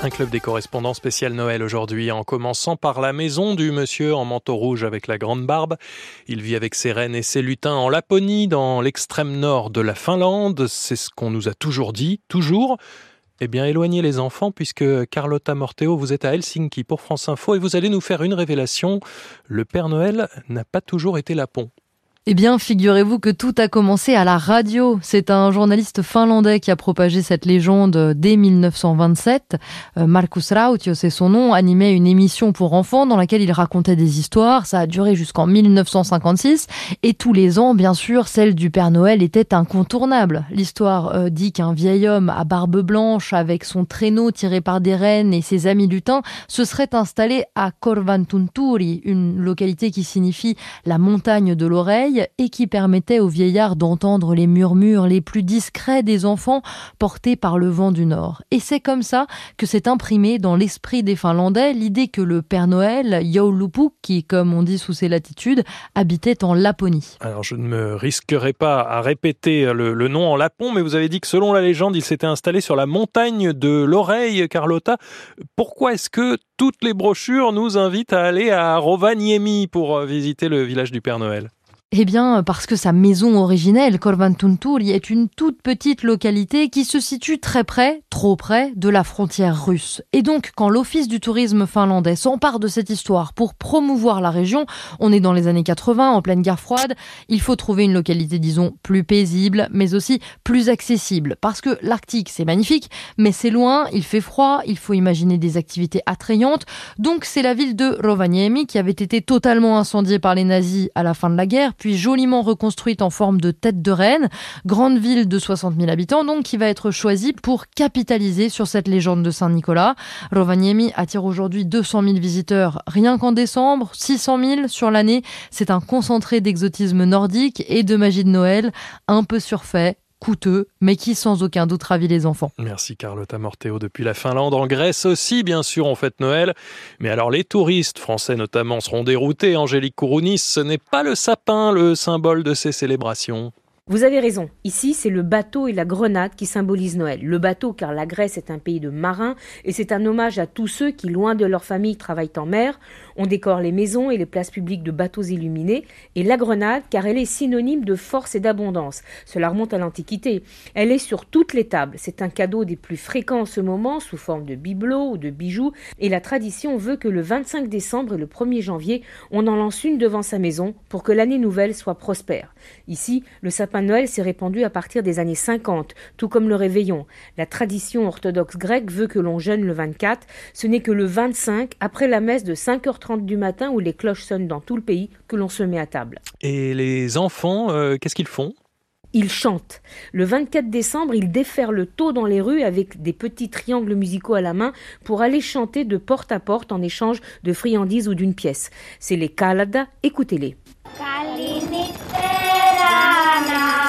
Un club des correspondants spécial Noël aujourd'hui, en commençant par la maison du monsieur en manteau rouge avec la grande barbe. Il vit avec ses rennes et ses lutins en Laponie, dans l'extrême nord de la Finlande. C'est ce qu'on nous a toujours dit, toujours. Eh bien, éloignez les enfants puisque Carlotta Morteo, vous êtes à Helsinki pour France Info et vous allez nous faire une révélation. Le Père Noël n'a pas toujours été lapon. Eh bien, figurez-vous que tout a commencé à la radio. C'est un journaliste finlandais qui a propagé cette légende dès 1927. Euh, Markus Rautio, c'est son nom, animait une émission pour enfants dans laquelle il racontait des histoires. Ça a duré jusqu'en 1956. Et tous les ans, bien sûr, celle du Père Noël était incontournable. L'histoire euh, dit qu'un vieil homme à barbe blanche, avec son traîneau tiré par des rennes et ses amis lutins, se serait installé à Korvantunturi, une localité qui signifie la montagne de l'oreille et qui permettait aux vieillards d'entendre les murmures les plus discrets des enfants portés par le vent du Nord. Et c'est comme ça que s'est imprimé dans l'esprit des Finlandais l'idée que le Père Noël, Joulupu, qui, comme on dit sous ses latitudes, habitait en Laponie. Alors je ne me risquerai pas à répéter le, le nom en lapon, mais vous avez dit que selon la légende, il s'était installé sur la montagne de l'oreille, Carlotta. Pourquoi est-ce que toutes les brochures nous invitent à aller à Rovaniemi pour visiter le village du Père Noël? Eh bien, parce que sa maison originelle, Korvantunturi, est une toute petite localité qui se situe très près, trop près, de la frontière russe. Et donc, quand l'Office du tourisme finlandais s'empare de cette histoire pour promouvoir la région, on est dans les années 80, en pleine guerre froide, il faut trouver une localité, disons, plus paisible, mais aussi plus accessible. Parce que l'Arctique, c'est magnifique, mais c'est loin, il fait froid, il faut imaginer des activités attrayantes. Donc, c'est la ville de Rovaniemi qui avait été totalement incendiée par les nazis à la fin de la guerre, puis joliment reconstruite en forme de tête de reine, grande ville de 60 000 habitants donc qui va être choisie pour capitaliser sur cette légende de Saint-Nicolas. Rovaniemi attire aujourd'hui 200 000 visiteurs rien qu'en décembre, 600 000 sur l'année. C'est un concentré d'exotisme nordique et de magie de Noël, un peu surfait, coûteux, mais qui sans aucun doute ravit les enfants. Merci Carlotta Morteo depuis la Finlande. En Grèce aussi, bien sûr, on fête Noël. Mais alors les touristes, français notamment, seront déroutés. Angélique Kourounis, ce n'est pas le sapin le symbole de ces célébrations. Vous avez raison. Ici, c'est le bateau et la grenade qui symbolisent Noël. Le bateau, car la Grèce est un pays de marins, et c'est un hommage à tous ceux qui, loin de leur famille, travaillent en mer. On décore les maisons et les places publiques de bateaux illuminés. Et la grenade, car elle est synonyme de force et d'abondance. Cela remonte à l'Antiquité. Elle est sur toutes les tables. C'est un cadeau des plus fréquents en ce moment, sous forme de bibelots ou de bijoux. Et la tradition veut que le 25 décembre et le 1er janvier, on en lance une devant sa maison pour que l'année nouvelle soit prospère. Ici, le sapin Noël s'est répandu à partir des années 50, tout comme le réveillon. La tradition orthodoxe grecque veut que l'on jeûne le 24. Ce n'est que le 25, après la messe de 5h30 du matin où les cloches sonnent dans tout le pays, que l'on se met à table. Et les enfants, euh, qu'est-ce qu'ils font? Ils chantent. Le 24 décembre, ils déferrent le taux dans les rues avec des petits triangles musicaux à la main pour aller chanter de porte à porte en échange de friandises ou d'une pièce. C'est les Kalada, écoutez-les.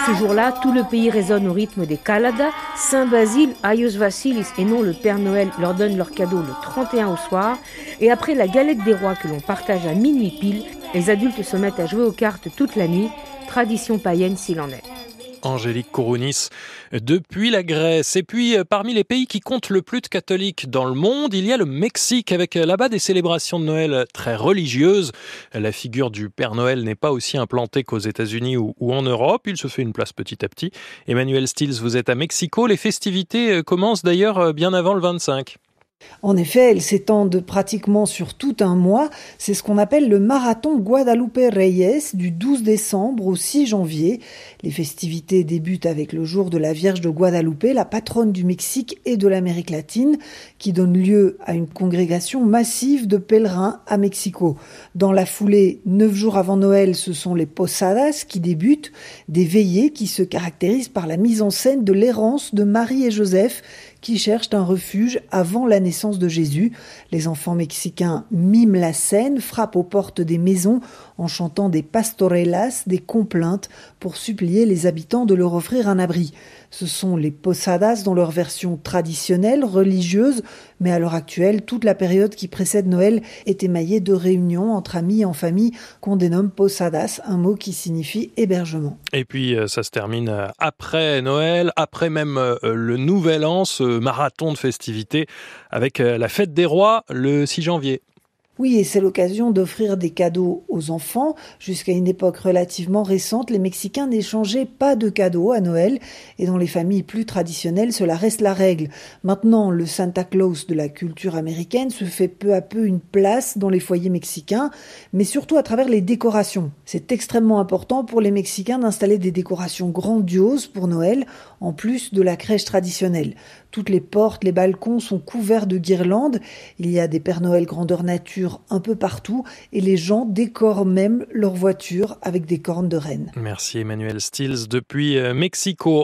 Ce jour-là, tout le pays résonne au rythme des Kalada. Saint Basile, Aios Vasilis et non le Père Noël leur donnent leur cadeau le 31 au soir. Et après la galette des rois que l'on partage à minuit pile, les adultes se mettent à jouer aux cartes toute la nuit. Tradition païenne s'il en est. Angélique Kourounis, depuis la Grèce. Et puis, euh, parmi les pays qui comptent le plus de catholiques dans le monde, il y a le Mexique, avec euh, là-bas des célébrations de Noël très religieuses. La figure du Père Noël n'est pas aussi implantée qu'aux États-Unis ou, en Europe. Il se fait une place petit à petit. Emmanuel Stills, vous êtes à Mexico. Les festivités euh, commencent d'ailleurs bien avant le 25. En effet, elles s'étendent pratiquement sur tout un mois. C'est ce qu'on appelle le marathon Guadalupe Reyes du 12 décembre au 6 janvier. Les festivités débutent avec le jour de la Vierge de Guadalupe, la patronne du Mexique et de l'Amérique latine, qui donne lieu à une congrégation massive de pèlerins à Mexico. Dans la foulée, neuf jours avant Noël, ce sont les posadas qui débutent, des veillées qui se caractérisent par la mise en scène de l'errance de Marie et Joseph qui cherchent un refuge avant la naissance de Jésus. Les enfants mexicains miment la scène, frappent aux portes des maisons en chantant des pastorellas, des complaintes pour supplier les habitants de leur offrir un abri. Ce sont les posadas dans leur version traditionnelle, religieuse, mais à l'heure actuelle, toute la période qui précède Noël est émaillée de réunions entre amis et en famille qu'on dénomme posadas, un mot qui signifie hébergement. Et puis euh, ça se termine euh, après Noël, après même euh, le Nouvel An, marathon de festivités avec euh, la fête des rois le 6 janvier. Oui, et c'est l'occasion d'offrir des cadeaux aux enfants. Jusqu'à une époque relativement récente, les Mexicains n'échangeaient pas de cadeaux à Noël, et dans les familles plus traditionnelles, cela reste la règle. Maintenant, le Santa Claus de la culture américaine se fait peu à peu une place dans les foyers mexicains, mais surtout à travers les décorations. C'est extrêmement important pour les Mexicains d'installer des décorations grandioses pour Noël, en plus de la crèche traditionnelle. Toutes les portes, les balcons sont couverts de guirlandes. Il y a des Pères Noël grandeur nature un peu partout et les gens décorent même leurs voitures avec des cornes de rennes. Merci Emmanuel Stills depuis euh, Mexico.